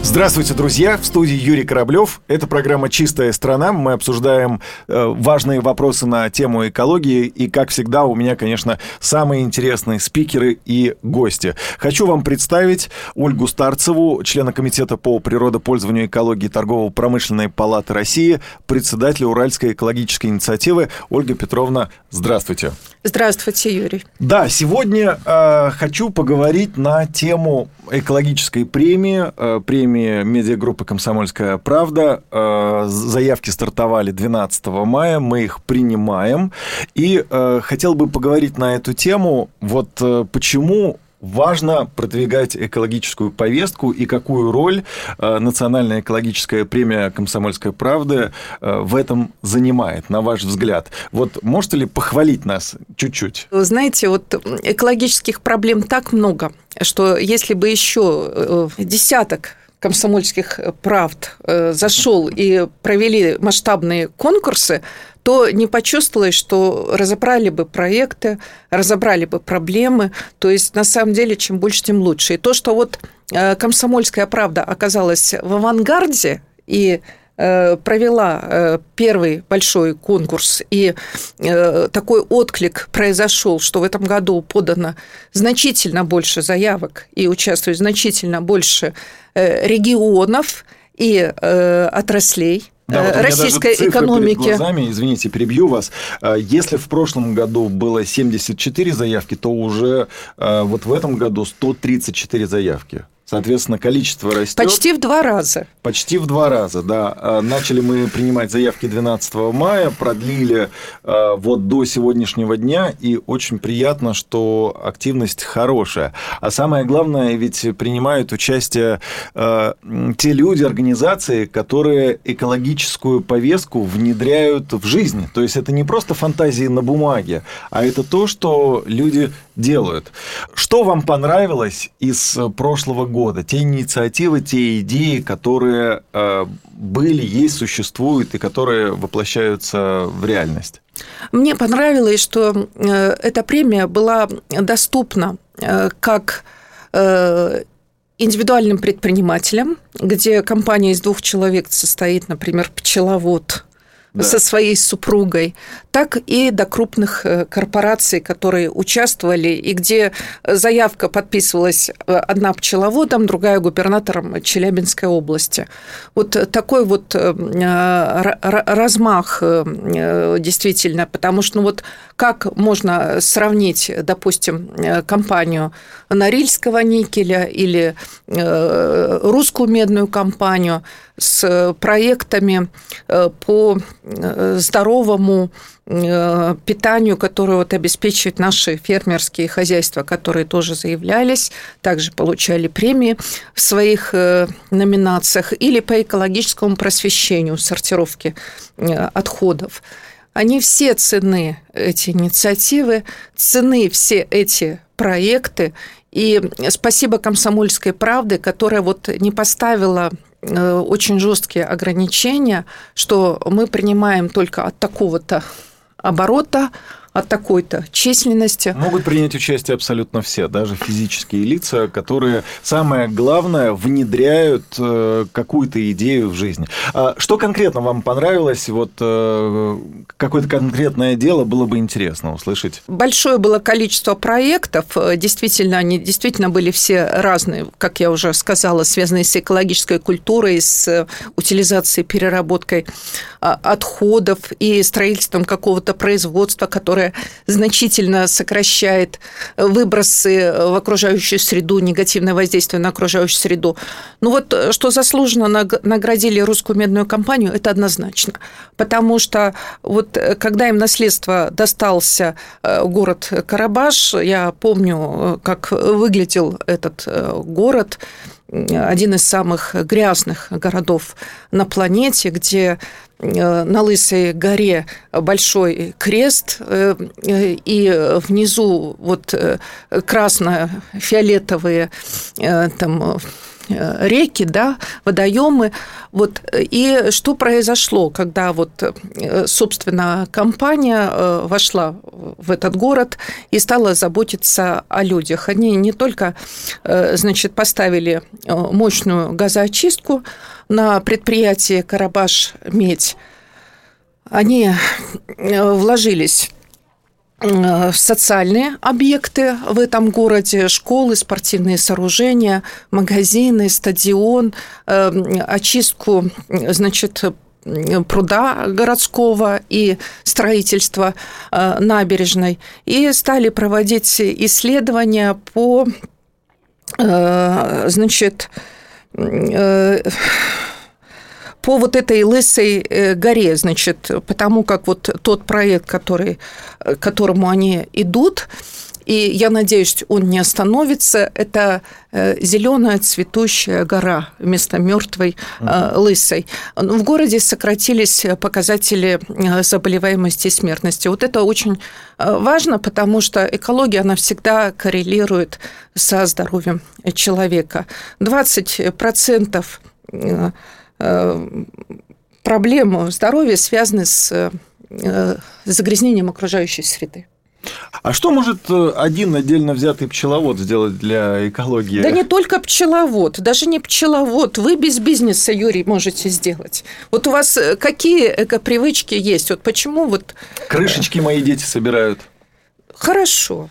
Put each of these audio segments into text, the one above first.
Здравствуйте, друзья! В студии Юрий Кораблев. Это программа «Чистая страна». Мы обсуждаем э, важные вопросы на тему экологии. И, как всегда, у меня, конечно, самые интересные спикеры и гости. Хочу вам представить Ольгу Старцеву, члена Комитета по природопользованию экологии Торгово-промышленной палаты России, председателя Уральской экологической инициативы. Ольга Петровна, здравствуйте. Здравствуйте, Юрий. Да, сегодня э, хочу поговорить на тему экологической премии, э, премии медиагруппы «Комсомольская правда». Э, заявки стартовали 12 мая, мы их принимаем. И э, хотел бы поговорить на эту тему, вот э, почему важно продвигать экологическую повестку и какую роль Национальная экологическая премия «Комсомольская правда» в этом занимает, на ваш взгляд? Вот можете ли похвалить нас чуть-чуть? Вы знаете, вот экологических проблем так много, что если бы еще десяток комсомольских правд зашел и провели масштабные конкурсы, то не почувствовалось, что разобрали бы проекты, разобрали бы проблемы. То есть, на самом деле, чем больше, тем лучше. И то, что вот э, «Комсомольская правда» оказалась в авангарде и э, провела э, первый большой конкурс, и такой отклик произошел, что в этом году подано значительно больше заявок и участвует значительно больше регионов и отраслей. Да, вот российской экономики. Перед глазами, извините, перебью вас. Если в прошлом году было 74 заявки, то уже вот в этом году 134 заявки. Соответственно, количество растет. Почти в два раза. Почти в два раза, да. А, начали мы принимать заявки 12 мая, продлили а, вот до сегодняшнего дня, и очень приятно, что активность хорошая. А самое главное, ведь принимают участие а, те люди, организации, которые экологическую повестку внедряют в жизнь. То есть это не просто фантазии на бумаге, а это то, что люди делают. Что вам понравилось из прошлого года? Те инициативы, те идеи, которые э, были, есть, существуют и которые воплощаются в реальность? Мне понравилось, что э, эта премия была доступна э, как индивидуальным предпринимателям, где компания из двух человек состоит, например, пчеловод, да. со своей супругой, так и до крупных э, корпораций, которые участвовали, и где заявка подписывалась э, одна пчеловодом, другая губернатором Челябинской области. Вот такой вот э, размах действительно, потому что ну вот как можно сравнить, допустим, компанию Норильского никеля или русскую медную компанию с проектами по здоровому Э, питанию, которое вот обеспечивают наши фермерские хозяйства, которые тоже заявлялись, также получали премии в своих э, номинациях, или по экологическому просвещению, сортировке э, отходов. Они все цены, эти инициативы, цены все эти проекты. И спасибо «Комсомольской правде», которая вот не поставила очень жесткие ограничения, что мы принимаем только от такого-то оборота, от такой-то численности. Могут принять участие абсолютно все, даже физические лица, которые, самое главное, внедряют э, какую-то идею в жизнь. А что конкретно вам понравилось? Вот э, какое-то конкретное дело было бы интересно услышать. Большое было количество проектов. Действительно, они действительно были все разные, как я уже сказала, связанные с экологической культурой, с утилизацией, переработкой а, отходов и строительством какого-то производства, которое значительно сокращает выбросы в окружающую среду, негативное воздействие на окружающую среду. Ну вот, что заслуженно наградили русскую медную компанию, это однозначно. Потому что вот когда им наследство достался э, город Карабаш, я помню, как выглядел этот э, город, один из самых грязных городов на планете, где э, на Лысой горе большой крест, э, и внизу вот э, красно-фиолетовые там реки, да, водоемы. Вот. И что произошло, когда вот, собственно, компания вошла в этот город и стала заботиться о людях. Они не только, значит, поставили мощную газоочистку на предприятии «Карабаш-Медь», они вложились Э, социальные объекты в этом городе, школы, спортивные сооружения, магазины, стадион, э, очистку, значит, пруда городского и строительство э, набережной. И стали проводить исследования по, значит, по вот этой лысой э, горе, значит, потому как вот тот проект, который, э, к которому они идут, и я надеюсь, он не остановится. Это э, зеленая цветущая гора вместо мертвой лысой. В городе сократились показатели заболеваемости и смертности. Вот это очень важно, потому что экология, она всегда коррелирует со здоровьем человека. 20% Э, проблему здоровья связаны с э, загрязнением окружающей среды. А что может э, один отдельно взятый пчеловод сделать для экологии? Да не только пчеловод, даже не пчеловод. Вы без бизнеса, Юрий, можете сделать. Вот у вас какие эко-привычки есть? Вот почему вот... Крышечки мои дети собирают. Хорошо.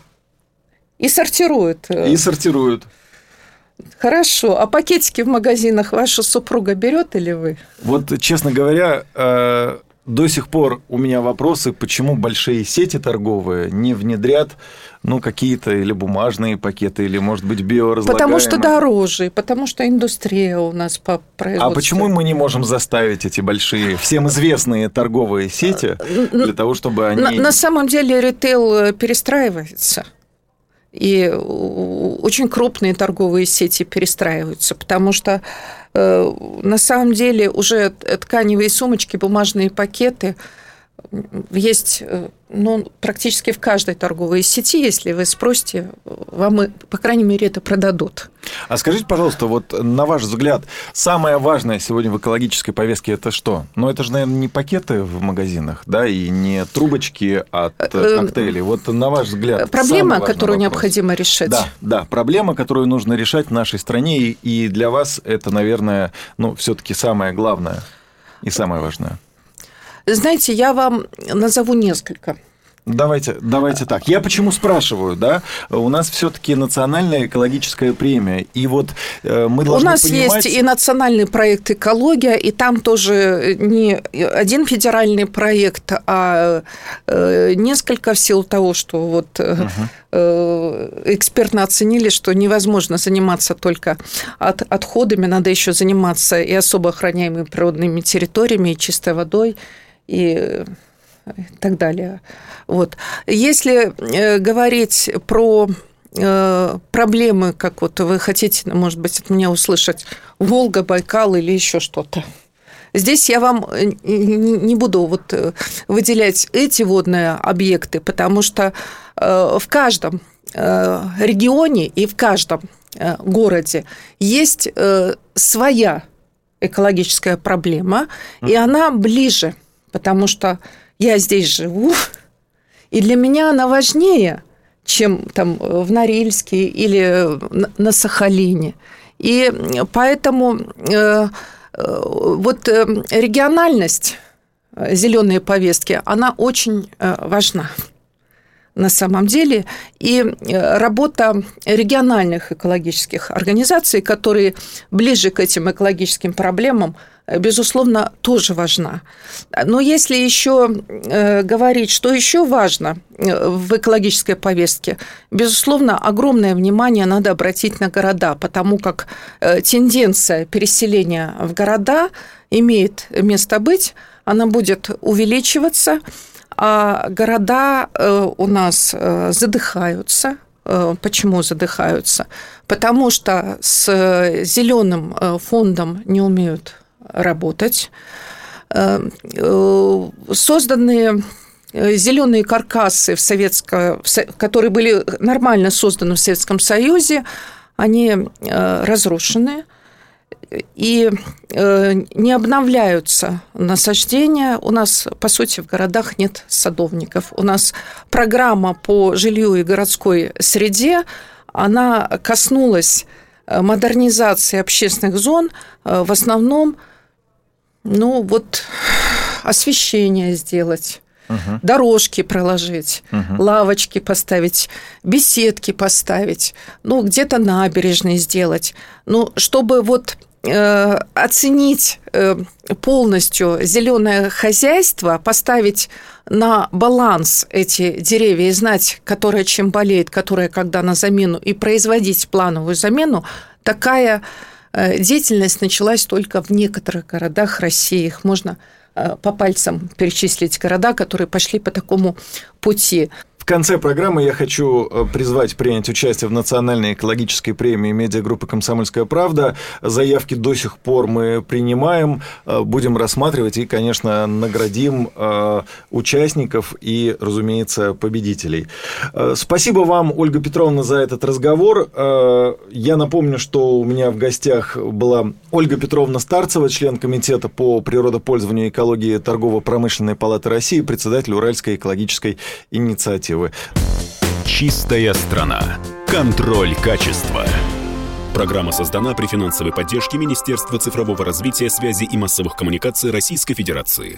И сортируют. И сортируют. Хорошо. А пакетики в магазинах ваша супруга берет или вы? Вот, честно говоря, э, до сих пор у меня вопросы, почему большие сети торговые не внедрят ну, какие-то или бумажные пакеты, или, может быть, биоразлагаемые. Потому что дороже, потому что индустрия у нас по производству. А почему мы не можем заставить эти большие, всем известные торговые сети для того, чтобы они... На, на самом деле ритейл перестраивается и очень крупные торговые сети перестраиваются, потому что э, на самом деле уже тканевые сумочки, бумажные пакеты есть э, ну, практически в каждой торговой сети, если вы спросите, вам, по крайней мере, это продадут. А скажите, пожалуйста, вот на ваш взгляд, самое важное сегодня в экологической повестке это что? Ну, это же, наверное, не пакеты в магазинах, да, и не трубочки от э, э, коктейлей. Вот на ваш взгляд, Проблема, которую вопрос. необходимо решать. Да, да, проблема, которую нужно решать в нашей стране, и для вас это, наверное, ну, все-таки самое главное и самое важное. Знаете, я вам назову несколько. Давайте, давайте так. Я почему спрашиваю, да? У нас все-таки национальная экологическая премия, и вот э, мы должны У нас понимать... есть и национальный проект «Экология», и там тоже не один федеральный проект, а э, несколько в силу того, что вот угу. экспертно оценили, что невозможно заниматься только от, отходами, надо еще заниматься и особо охраняемыми природными территориями, и чистой водой, и так далее. Вот. Если э, говорить про э, проблемы, как вот вы хотите, может быть, от меня услышать, Волга, Байкал или еще что-то. Здесь я вам э, не буду вот выделять эти водные объекты, потому что в каждом регионе и в каждом городе есть своя экологическая проблема, и она ближе, потому что я здесь живу, и для меня она важнее, чем там в Норильске или на Сахалине. И поэтому э, э, вот э, региональность зеленой повестки, она очень важна на самом деле. И работа региональных экологических организаций, которые ближе к этим экологическим проблемам, безусловно, тоже важна. Но если еще э, говорить, что еще важно э, в экологической повестке, безусловно, огромное внимание надо обратить на города, потому как э, тенденция переселения в города имеет место быть, она будет увеличиваться, а города у нас задыхаются, Почему задыхаются? Потому что с зеленым фондом не умеют работать. Э, э, созданные э, зеленые каркасы, в советско, которые были нормально созданы в Советском Союзе, они разрушены. и не обновляются насаждения. У нас, по сути, в городах нет садовников. У нас программа по жилью и городской среде, она коснулась модернизации общественных зон, в основном, ну вот, освещение сделать угу. дорожки проложить, угу. лавочки поставить, беседки поставить, ну, где-то набережные сделать. Ну, чтобы вот э, оценить э, полностью зеленое хозяйство, поставить на баланс эти деревья и знать, которая чем болеет, которая когда на замену, и производить плановую замену, такая деятельность началась только в некоторых городах России. Их можно Э, по пальцам перечислить города, которые пошли по такому пути конце программы я хочу э, призвать принять участие в национальной экологической премии медиагруппы «Комсомольская правда». Заявки до сих пор мы принимаем, э, будем рассматривать и, конечно, наградим э, участников и, разумеется, победителей. Спасибо вам, Ольга Петровна, за этот разговор. Я напомню, что у меня в гостях была Ольга Петровна Старцева, член Комитета по природопользованию и экологии Торгово-промышленной палаты России, председатель Уральской экологической инициативы инициативы. Чистая страна. Контроль качества. Программа создана при финансовой поддержке Министерства цифрового развития, связи и массовых коммуникаций Российской Федерации.